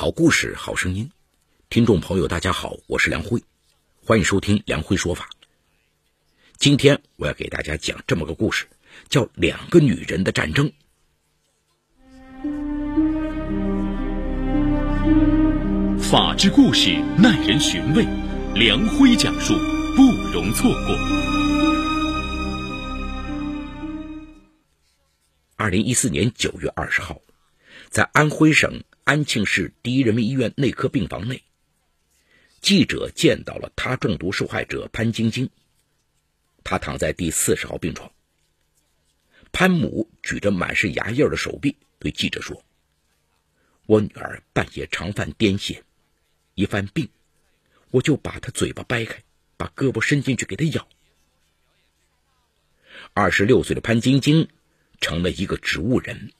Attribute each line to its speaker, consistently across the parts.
Speaker 1: 好故事，好声音，听众朋友，大家好，我是梁辉，欢迎收听梁辉说法。今天我要给大家讲这么个故事，叫《两个女人的战争》。
Speaker 2: 法治故事耐人寻味，梁辉讲述不容错过。
Speaker 1: 二零一四年九月二十号，在安徽省。安庆市第一人民医院内科病房内，记者见到了他中毒受害者潘晶晶。她躺在第四十号病床。潘母举着满是牙印的手臂对记者说：“我女儿半夜常犯癫痫，一犯病，我就把她嘴巴掰开，把胳膊伸进去给她咬。”二十六岁的潘晶晶成了一个植物人。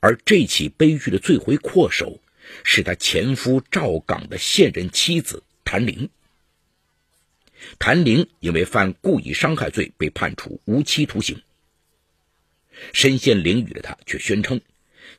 Speaker 1: 而这起悲剧的罪魁祸首，是他前夫赵岗的现任妻子谭玲。谭玲因为犯故意伤害罪被判处无期徒刑。身陷囹圄的他却宣称，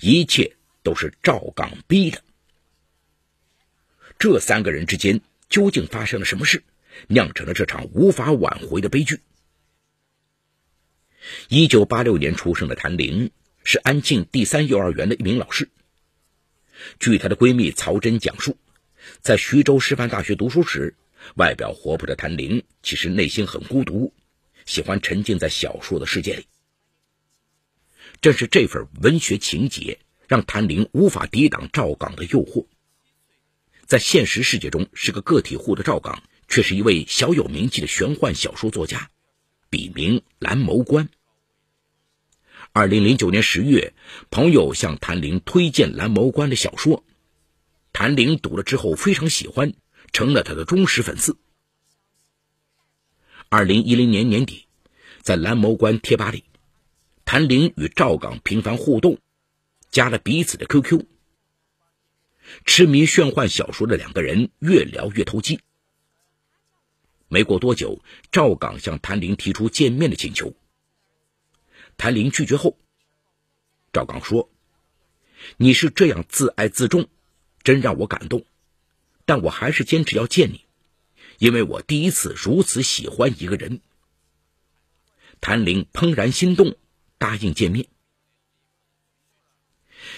Speaker 1: 一切都是赵岗逼的。这三个人之间究竟发生了什么事，酿成了这场无法挽回的悲剧？一九八六年出生的谭玲。是安庆第三幼儿园的一名老师。据她的闺蜜曹真讲述，在徐州师范大学读书时，外表活泼的谭玲其实内心很孤独，喜欢沉浸在小说的世界里。正是这份文学情节，让谭玲无法抵挡赵岗的诱惑。在现实世界中是个个体户的赵岗，却是一位小有名气的玄幻小说作家，笔名蓝眸关。二零零九年十月，朋友向谭玲推荐蓝眸关的小说，谭玲读了之后非常喜欢，成了他的忠实粉丝。二零一零年年底，在蓝眸关贴吧里，谭玲与赵岗频繁互动，加了彼此的 QQ。痴迷玄幻小说的两个人越聊越投机。没过多久，赵岗向谭玲提出见面的请求。谭玲拒绝后，赵刚说：“你是这样自爱自重，真让我感动。但我还是坚持要见你，因为我第一次如此喜欢一个人。”谭玲怦然心动，答应见面。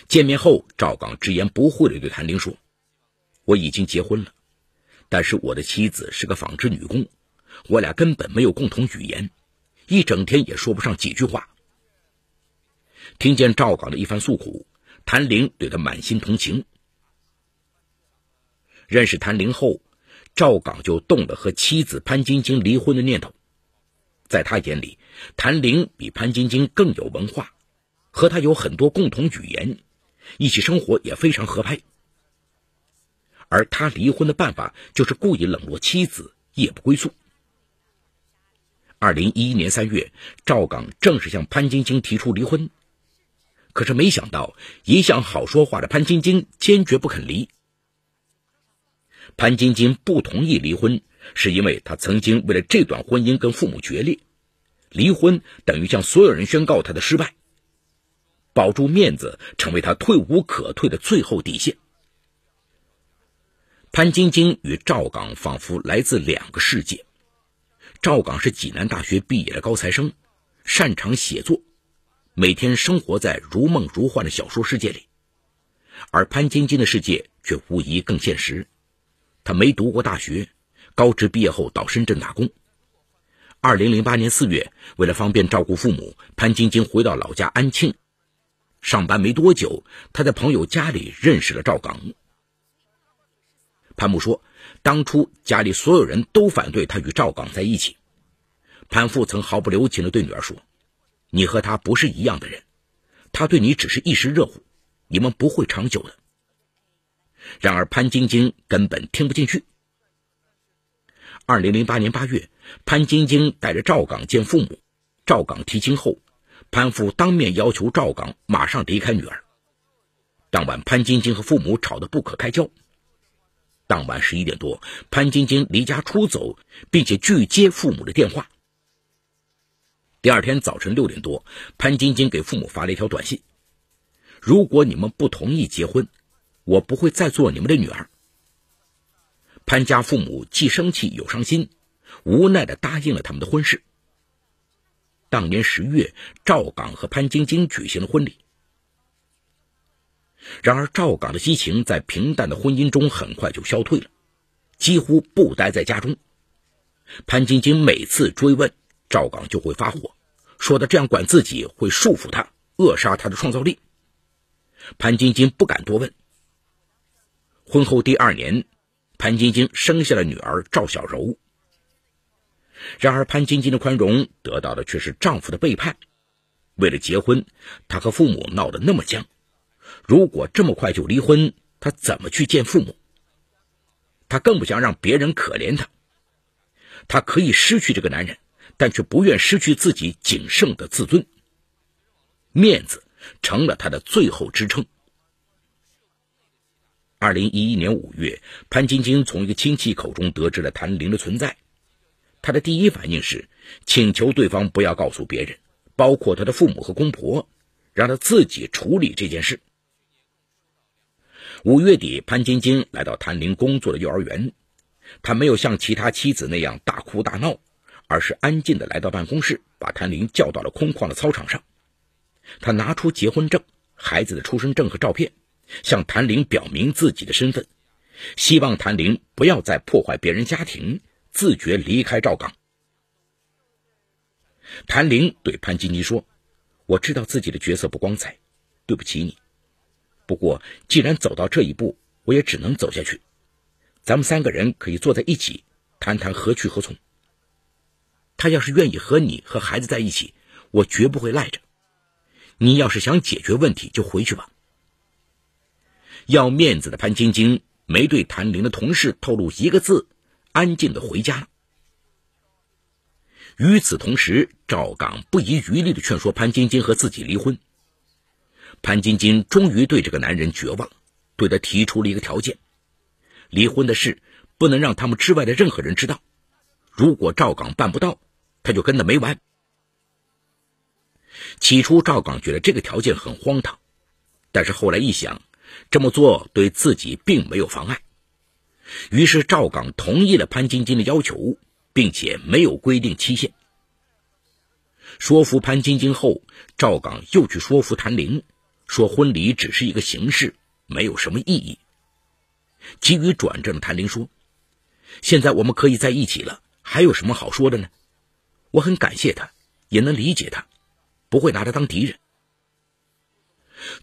Speaker 1: 见面后，赵刚直言不讳的对谭玲说：“我已经结婚了，但是我的妻子是个纺织女工，我俩根本没有共同语言，一整天也说不上几句话。”听见赵岗的一番诉苦，谭玲对他满心同情。认识谭玲后，赵岗就动了和妻子潘晶晶离婚的念头。在他眼里，谭玲比潘晶晶更有文化，和他有很多共同语言，一起生活也非常合拍。而他离婚的办法就是故意冷落妻子，夜不归宿。二零一一年三月，赵岗正式向潘晶晶提出离婚。可是没想到，一向好说话的潘晶晶坚决不肯离。潘晶晶不同意离婚，是因为她曾经为了这段婚姻跟父母决裂，离婚等于向所有人宣告她的失败，保住面子成为她退无可退的最后底线。潘晶晶与赵岗仿佛来自两个世界，赵岗是济南大学毕业的高材生，擅长写作。每天生活在如梦如幻的小说世界里，而潘晶晶的世界却无疑更现实。她没读过大学，高职毕业后到深圳打工。二零零八年四月，为了方便照顾父母，潘晶晶回到老家安庆。上班没多久，她在朋友家里认识了赵岗。潘木说，当初家里所有人都反对他与赵岗在一起。潘父曾毫不留情地对女儿说。你和他不是一样的人，他对你只是一时热乎，你们不会长久的。然而潘晶晶根本听不进去。二零零八年八月，潘晶晶带着赵岗见父母，赵岗提亲后，潘父当面要求赵岗马上离开女儿。当晚，潘晶晶和父母吵得不可开交。当晚十一点多，潘晶晶离家出走，并且拒接父母的电话。第二天早晨六点多，潘晶晶给父母发了一条短信：“如果你们不同意结婚，我不会再做你们的女儿。”潘家父母既生气又伤心，无奈的答应了他们的婚事。当年十月，赵岗和潘晶晶举行了婚礼。然而，赵岗的激情在平淡的婚姻中很快就消退了，几乎不待在家中。潘晶晶每次追问，赵岗就会发火，说他这样管自己会束缚他，扼杀他的创造力。潘晶晶不敢多问。婚后第二年，潘晶晶生下了女儿赵小柔。然而，潘晶晶的宽容得到的却是丈夫的背叛。为了结婚，她和父母闹得那么僵。如果这么快就离婚，她怎么去见父母？她更不想让别人可怜她。她可以失去这个男人，但却不愿失去自己仅剩的自尊。面子成了他的最后支撑。二零一一年五月，潘晶晶从一个亲戚口中得知了谭玲的存在。她的第一反应是请求对方不要告诉别人，包括她的父母和公婆，让她自己处理这件事。五月底，潘晶晶来到谭玲工作的幼儿园，她没有像其他妻子那样大哭大闹，而是安静的来到办公室，把谭玲叫到了空旷的操场上。他拿出结婚证、孩子的出生证和照片，向谭玲表明自己的身份，希望谭玲不要再破坏别人家庭。自觉离开赵岗。谭玲对潘金妮说：“我知道自己的角色不光彩，对不起你。不过既然走到这一步，我也只能走下去。咱们三个人可以坐在一起，谈谈何去何从。他要是愿意和你和孩子在一起，我绝不会赖着。你要是想解决问题，就回去吧。”要面子的潘晶晶没对谭玲的同事透露一个字。安静的回家。与此同时，赵刚不遗余力的劝说潘晶晶和自己离婚。潘晶晶终于对这个男人绝望，对他提出了一个条件：离婚的事不能让他们之外的任何人知道。如果赵刚办不到，他就跟他没完。起初，赵刚觉得这个条件很荒唐，但是后来一想，这么做对自己并没有妨碍。于是赵刚同意了潘晶晶的要求，并且没有规定期限。说服潘晶晶后，赵刚又去说服谭玲，说婚礼只是一个形式，没有什么意义。急于转正的谭玲说：“现在我们可以在一起了，还有什么好说的呢？我很感谢他，也能理解他，不会拿他当敌人。”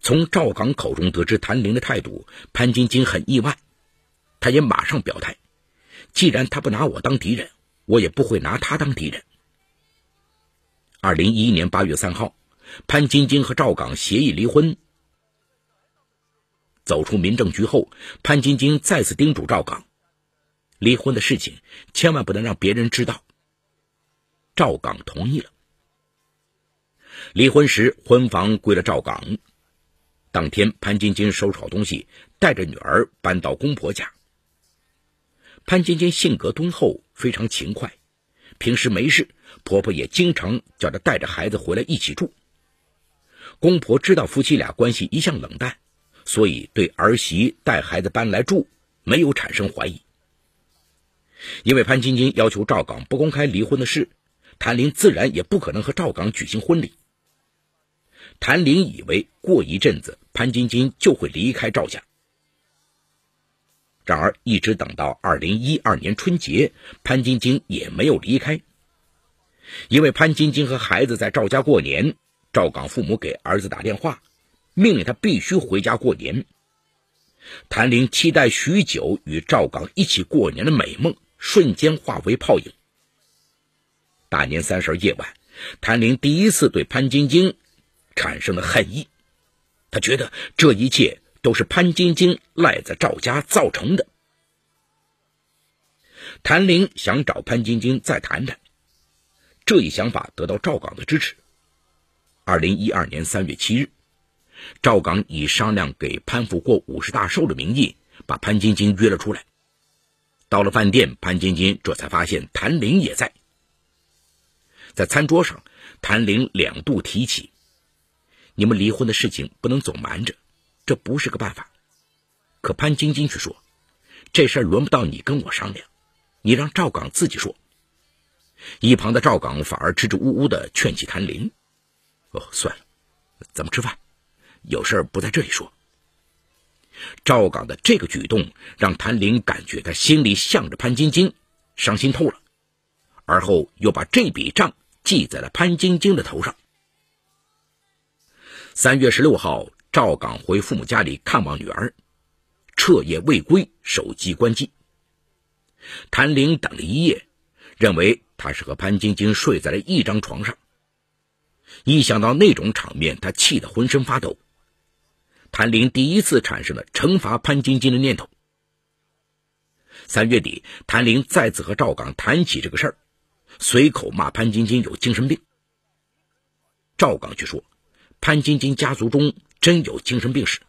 Speaker 1: 从赵刚口中得知谭玲的态度，潘晶晶很意外。他也马上表态，既然他不拿我当敌人，我也不会拿他当敌人。二零一一年八月三号，潘晶晶和赵岗协议离婚。走出民政局后，潘晶晶再次叮嘱赵岗，离婚的事情千万不能让别人知道。赵岗同意了。离婚时，婚房归了赵岗。当天，潘晶晶收拾好东西，带着女儿搬到公婆家。潘晶晶性格敦厚，非常勤快，平时没事，婆婆也经常叫她带着孩子回来一起住。公婆知道夫妻俩关系一向冷淡，所以对儿媳带孩子搬来住没有产生怀疑。因为潘晶晶要求赵岗不公开离婚的事，谭玲自然也不可能和赵刚举行婚礼。谭玲以为过一阵子潘晶晶就会离开赵家。然而，一直等到二零一二年春节，潘晶晶也没有离开。因为潘晶晶和孩子在赵家过年，赵刚父母给儿子打电话，命令他必须回家过年。谭玲期待许久与赵刚一起过年的美梦，瞬间化为泡影。大年三十夜晚，谭玲第一次对潘晶晶产生了恨意，他觉得这一切。都是潘晶晶赖在赵家造成的。谭玲想找潘晶晶再谈谈，这一想法得到赵岗的支持。二零一二年三月七日，赵岗以商量给潘福过五十大寿的名义，把潘晶晶约了出来。到了饭店，潘晶晶这才发现谭玲也在。在餐桌上，谭玲两度提起：“你们离婚的事情不能总瞒着。”这不是个办法。可潘晶晶却说：“这事儿轮不到你跟我商量，你让赵岗自己说。”一旁的赵岗反而支支吾吾的劝起谭林：“哦，算了，咱们吃饭，有事儿不在这里说。”赵岗的这个举动让谭林感觉他心里向着潘晶晶，伤心透了，而后又把这笔账记在了潘晶晶的头上。三月十六号，赵岗回父母家里看望女儿，彻夜未归，手机关机。谭玲等了一夜，认为。他是和潘晶晶睡在了一张床上，一想到那种场面，他气得浑身发抖。谭玲第一次产生了惩罚潘晶晶的念头。三月底，谭玲再次和赵刚谈起这个事儿，随口骂潘晶晶有精神病。赵刚却说，潘晶晶家族中真有精神病史，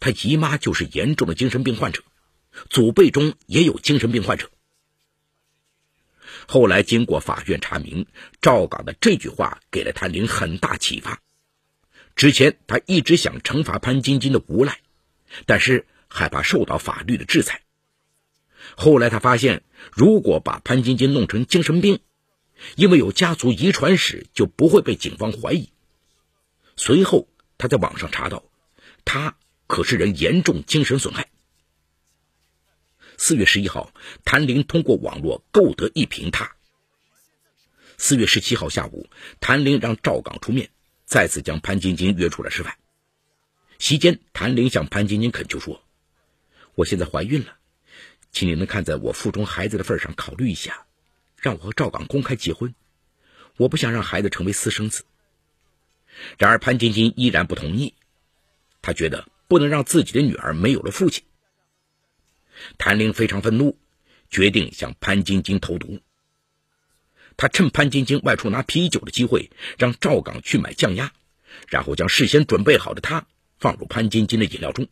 Speaker 1: 他姨妈就是严重的精神病患者，祖辈中也有精神病患者。后来经过法院查明，赵岗的这句话给了谭林很大启发。之前他一直想惩罚潘晶晶的无赖，但是害怕受到法律的制裁。后来他发现，如果把潘晶晶弄成精神病，因为有家族遗传史，就不会被警方怀疑。随后他在网上查到，他可是人严重精神损害。四月十一号，谭玲通过网络购得一瓶他。四月十七号下午，谭玲让赵岗出面，再次将潘晶晶约出来吃饭。席间，谭玲向潘晶晶恳求说：“我现在怀孕了，请你能看在我腹中孩子的份上考虑一下，让我和赵岗公开结婚。我不想让孩子成为私生子。”然而，潘晶晶依然不同意，她觉得不能让自己的女儿没有了父亲。谭玲非常愤怒，决定向潘晶晶投毒。他趁潘晶晶外出拿啤酒的机会，让赵岗去买酱鸭，然后将事先准备好的他放入潘晶晶的饮料中。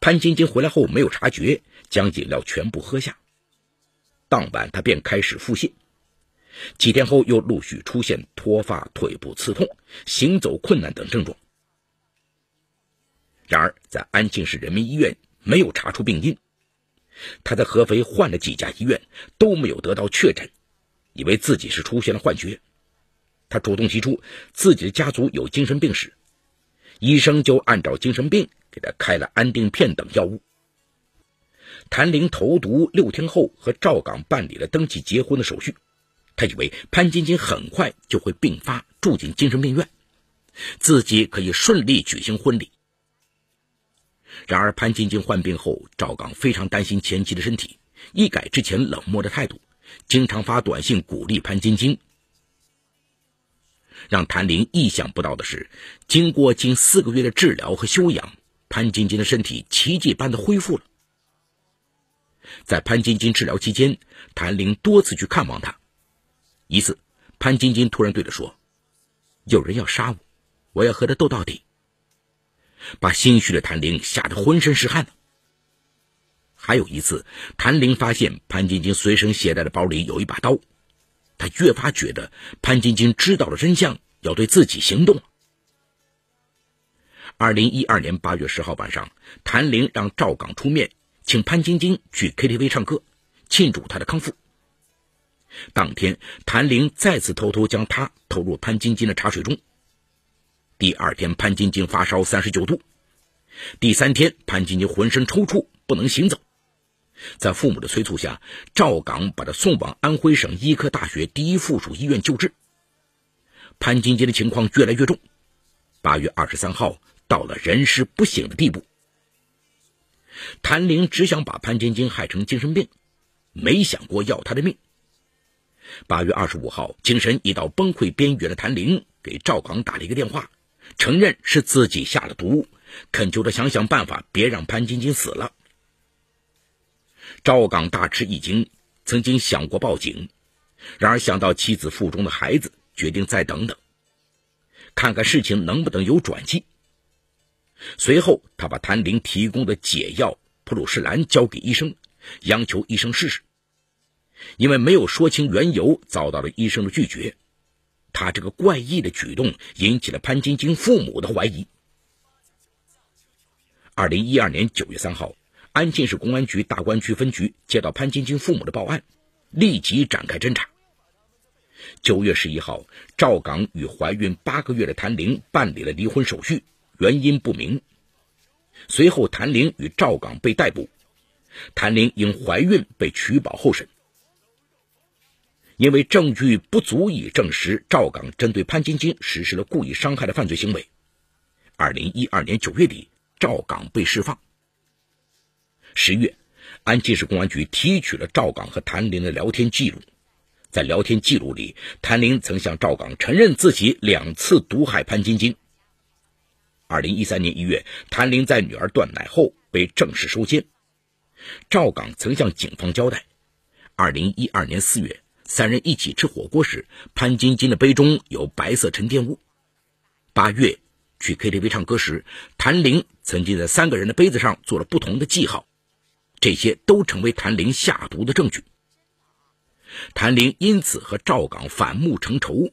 Speaker 1: 潘晶晶回来后没有察觉，将饮料全部喝下。当晚，他便开始腹泻，几天后又陆续出现脱发、腿部刺痛、行走困难等症状。然而，在安庆市人民医院。没有查出病因，他在合肥换了几家医院都没有得到确诊，以为自己是出现了幻觉。他主动提出自己的家族有精神病史，医生就按照精神病给他开了安定片等药物。谭玲投毒六天后和赵岗办理了登记结婚的手续，他以为潘晶晶很快就会病发住进精神病院，自己可以顺利举行婚礼。然而，潘晶晶患病后，赵刚非常担心前妻的身体，一改之前冷漠的态度，经常发短信鼓励潘晶晶。让谭玲意想不到的是，经过近四个月的治疗和休养，潘晶晶的身体奇迹般的恢复了。在潘晶晶治疗期间，谭玲多次去看望她。一次，潘晶晶突然对他说：“有人要杀我，我要和他斗到底。”把心虚的谭玲吓得浑身是汗。还有一次，谭玲发现潘晶晶随身携带的包里有一把刀，她越发觉得潘晶晶知道了真相，要对自己行动。二零一二年八月十号晚上，谭玲让赵岗出面，请潘晶晶去 KTV 唱歌，庆祝她的康复。当天，谭玲再次偷偷将她投入潘晶晶的茶水中。第二天，潘晶晶发烧三十九度。第三天，潘晶晶浑身抽搐，不能行走。在父母的催促下，赵岗把她送往安徽省医科大学第一附属医院救治。潘晶晶的情况越来越重，八月二十三号到了人事不醒的地步。谭玲只想把潘晶晶害成精神病，没想过要她的命。八月二十五号，精神已到崩溃边缘的谭玲给赵岗打了一个电话。承认是自己下了毒，恳求他想想办法，别让潘晶晶死了。赵岗大吃一惊，曾经想过报警，然而想到妻子腹中的孩子，决定再等等，看看事情能不能有转机。随后，他把谭玲提供的解药普鲁士蓝交给医生，央求医生试试。因为没有说清缘由，遭到了医生的拒绝。他这个怪异的举动引起了潘晶晶父母的怀疑。二零一二年九月三号，安庆市公安局大观区分局接到潘晶晶父母的报案，立即展开侦查。九月十一号，赵岗与怀孕八个月的谭玲办理了离婚手续，原因不明。随后，谭玲与赵岗被逮捕，谭玲因怀孕被取保候审。因为证据不足以证实赵岗针对潘晶晶实施了故意伤害的犯罪行为，二零一二年九月底，赵岗被释放。十月，安庆市公安局提取了赵岗和谭玲的聊天记录。在聊天记录里，谭玲曾向赵岗承认自己两次毒害潘晶晶。二零一三年一月，谭玲在女儿断奶后被正式收监。赵岗曾向警方交代，二零一二年四月，三人一起吃火锅时，潘晶晶的杯中有白色沉淀物。八月去 KTV 唱歌时，谭玲曾经在三个人的杯子上做了不同的记号，这些都成为谭玲下毒的证据。谭玲因此和赵岗反目成仇，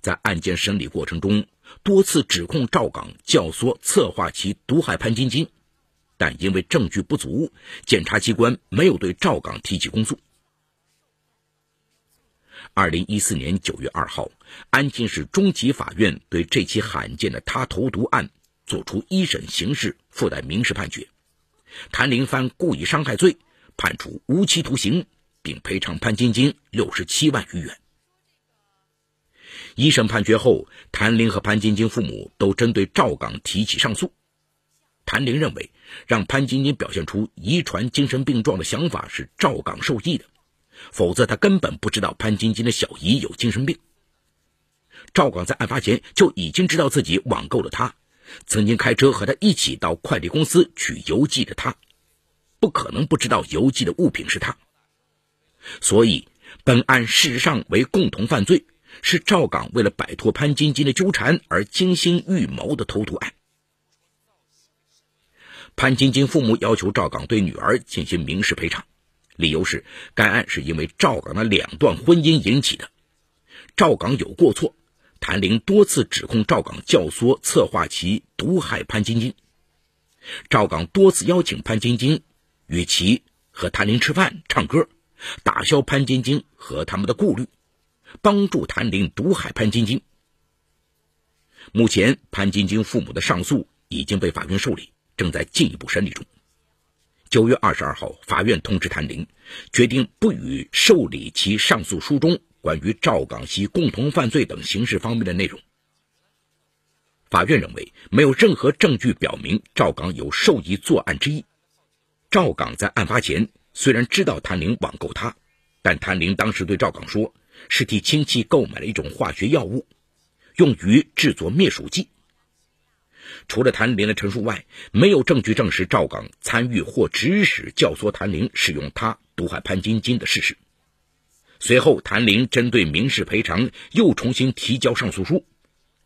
Speaker 1: 在案件审理过程中多次指控赵岗教唆策划其毒害潘晶晶，但因为证据不足，检察机关没有对赵岗提起公诉。二零一四年九月二号，安庆市中级法院对这起罕见的他投毒案作出一审刑事附带民事判决，谭林犯故意伤害罪，判处无期徒刑。并赔偿潘晶晶六十七万余元。一审判决后，谭玲和潘晶晶父母都针对赵岗提起上诉。谭玲认为，让潘晶晶表现出遗传精神病状的想法是赵岗授意的，否则他根本不知道潘晶晶的小姨有精神病。赵岗在案发前就已经知道自己网购了他，曾经开车和他一起到快递公司取邮寄的他，不可能不知道邮寄的物品是他。所以，本案事实上为共同犯罪，是赵岗为了摆脱潘晶晶的纠缠而精心预谋的投毒案。潘晶晶父母要求赵岗对女儿进行民事赔偿，理由是该案是因为赵岗的两段婚姻引起的，赵岗有过错。谭玲多次指控赵岗教唆策划其毒害潘晶晶，赵岗多次邀请潘晶晶与其和谭玲吃饭、唱歌。打消潘晶晶和他们的顾虑，帮助谭玲毒害潘晶晶。目前，潘晶晶父母的上诉已经被法院受理，正在进一步审理中。九月二十二号，法院通知谭玲，决定不予受理其上诉书中关于赵岗系共同犯罪等刑事方面的内容。法院认为，没有任何证据表明赵岗有受益作案之意。赵岗在案发前。虽然知道谭玲网购他，但谭玲当时对赵岗说，是替亲戚购买了一种化学药物，用于制作灭鼠剂。除了谭林的陈述外，没有证据证实赵岗参与或指使教唆谭林使用他毒害潘晶晶的事实。随后，谭林针对民事赔偿又重新提交上诉书，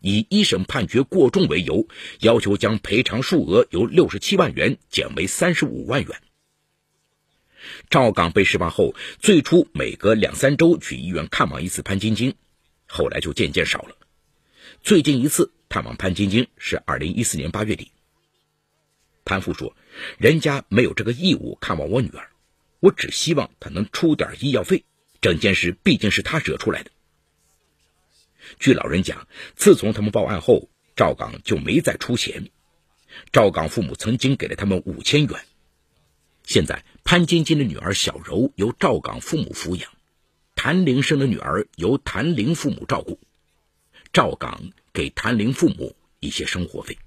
Speaker 1: 以一审判决过重为由，要求将赔偿数额由六十七万元减为三十五万元。赵岗被释放后，最初每隔两三周去医院看望一次潘晶晶，后来就渐渐少了。最近一次探望潘晶晶是二零一四年八月底。潘父说：“人家没有这个义务看望我女儿，我只希望她能出点医药费。整件事毕竟是他惹出来的。”据老人讲，自从他们报案后，赵岗就没再出钱。赵岗父母曾经给了他们五千元。现在。潘晶晶的女儿小柔由赵岗父母抚养，谭玲生的女儿由谭玲父母照顾，赵岗给谭玲父母一些生活费。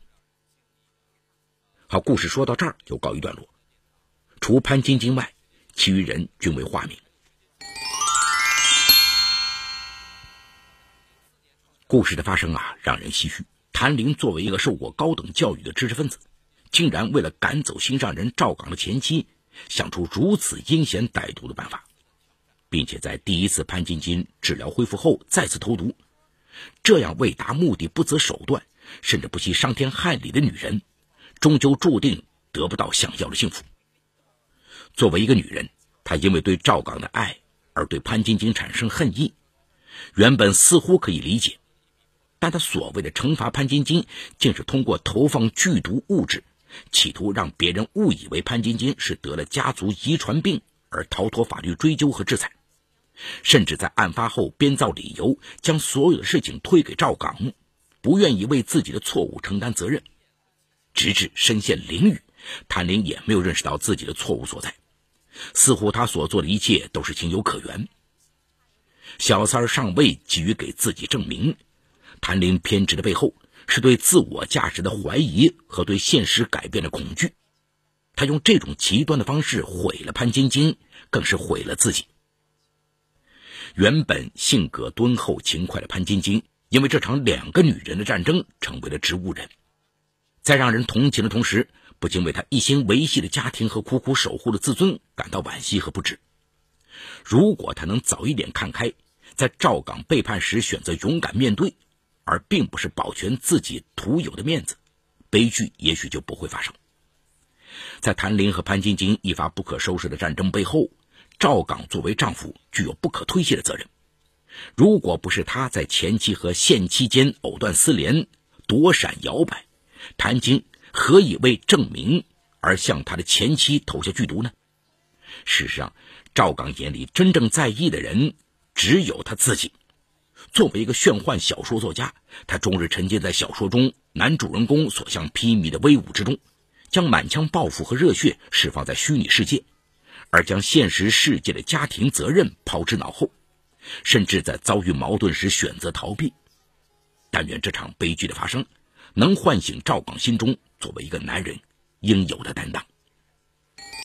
Speaker 1: 好，故事说到这儿就告一段落。除潘晶晶外，其余人均为化名。故事的发生啊，让人唏嘘。谭玲作为一个受过高等教育的知识分子，竟然为了赶走心上人赵岗的前妻。想出如此阴险歹毒的办法，并且在第一次潘晶晶治疗恢复后再次投毒，这样为达目的不择手段，甚至不惜伤天害理的女人，终究注定得不到想要的幸福。作为一个女人，她因为对赵刚的爱而对潘晶晶产生恨意，原本似乎可以理解，但她所谓的惩罚潘晶晶，竟是通过投放剧毒物质。企图让别人误以为潘金金是得了家族遗传病而逃脱法律追究和制裁，甚至在案发后编造理由，将所有的事情推给赵刚，不愿意为自己的错误承担责任。直至身陷囹圄，谭林也没有认识到自己的错误所在，似乎他所做的一切都是情有可原。小三儿尚未急于给自己证明，谭林偏执的背后是对自我价值的怀疑和对现实改变的恐惧。他用这种极端的方式毁了潘晶晶，更是毁了自己。原本性格敦厚勤快的潘晶晶，因为这场两个女人的战争，成为了植物人。在让人同情的同时，不禁为他一心维系的家庭和苦苦守护的自尊感到惋惜和不值。如果他能早一点看开，在赵岗背叛时选择勇敢面对，而并不是保全自己独有的面子，悲剧也许就不会发生。在谭林和潘晶晶一发不可收拾的战争背后，赵岗作为丈夫具有不可推卸的责任。如果不是他在前妻和现妻间藕断丝连、躲闪摇摆，谭晶何以为证明而向他的前妻投下剧毒呢？事实上，赵岗眼里真正在意的人只有他自己。作为一个玄幻小说作家，他终日沉浸在小说中男主人公所向披靡的威武之中，将满腔抱负和热血释放在虚拟世界，而将现实世界的家庭责任抛之脑后，甚至在遭遇矛盾时选择逃避。但愿这场悲剧的发生。能唤醒赵广心中作为一个男人应有的担当。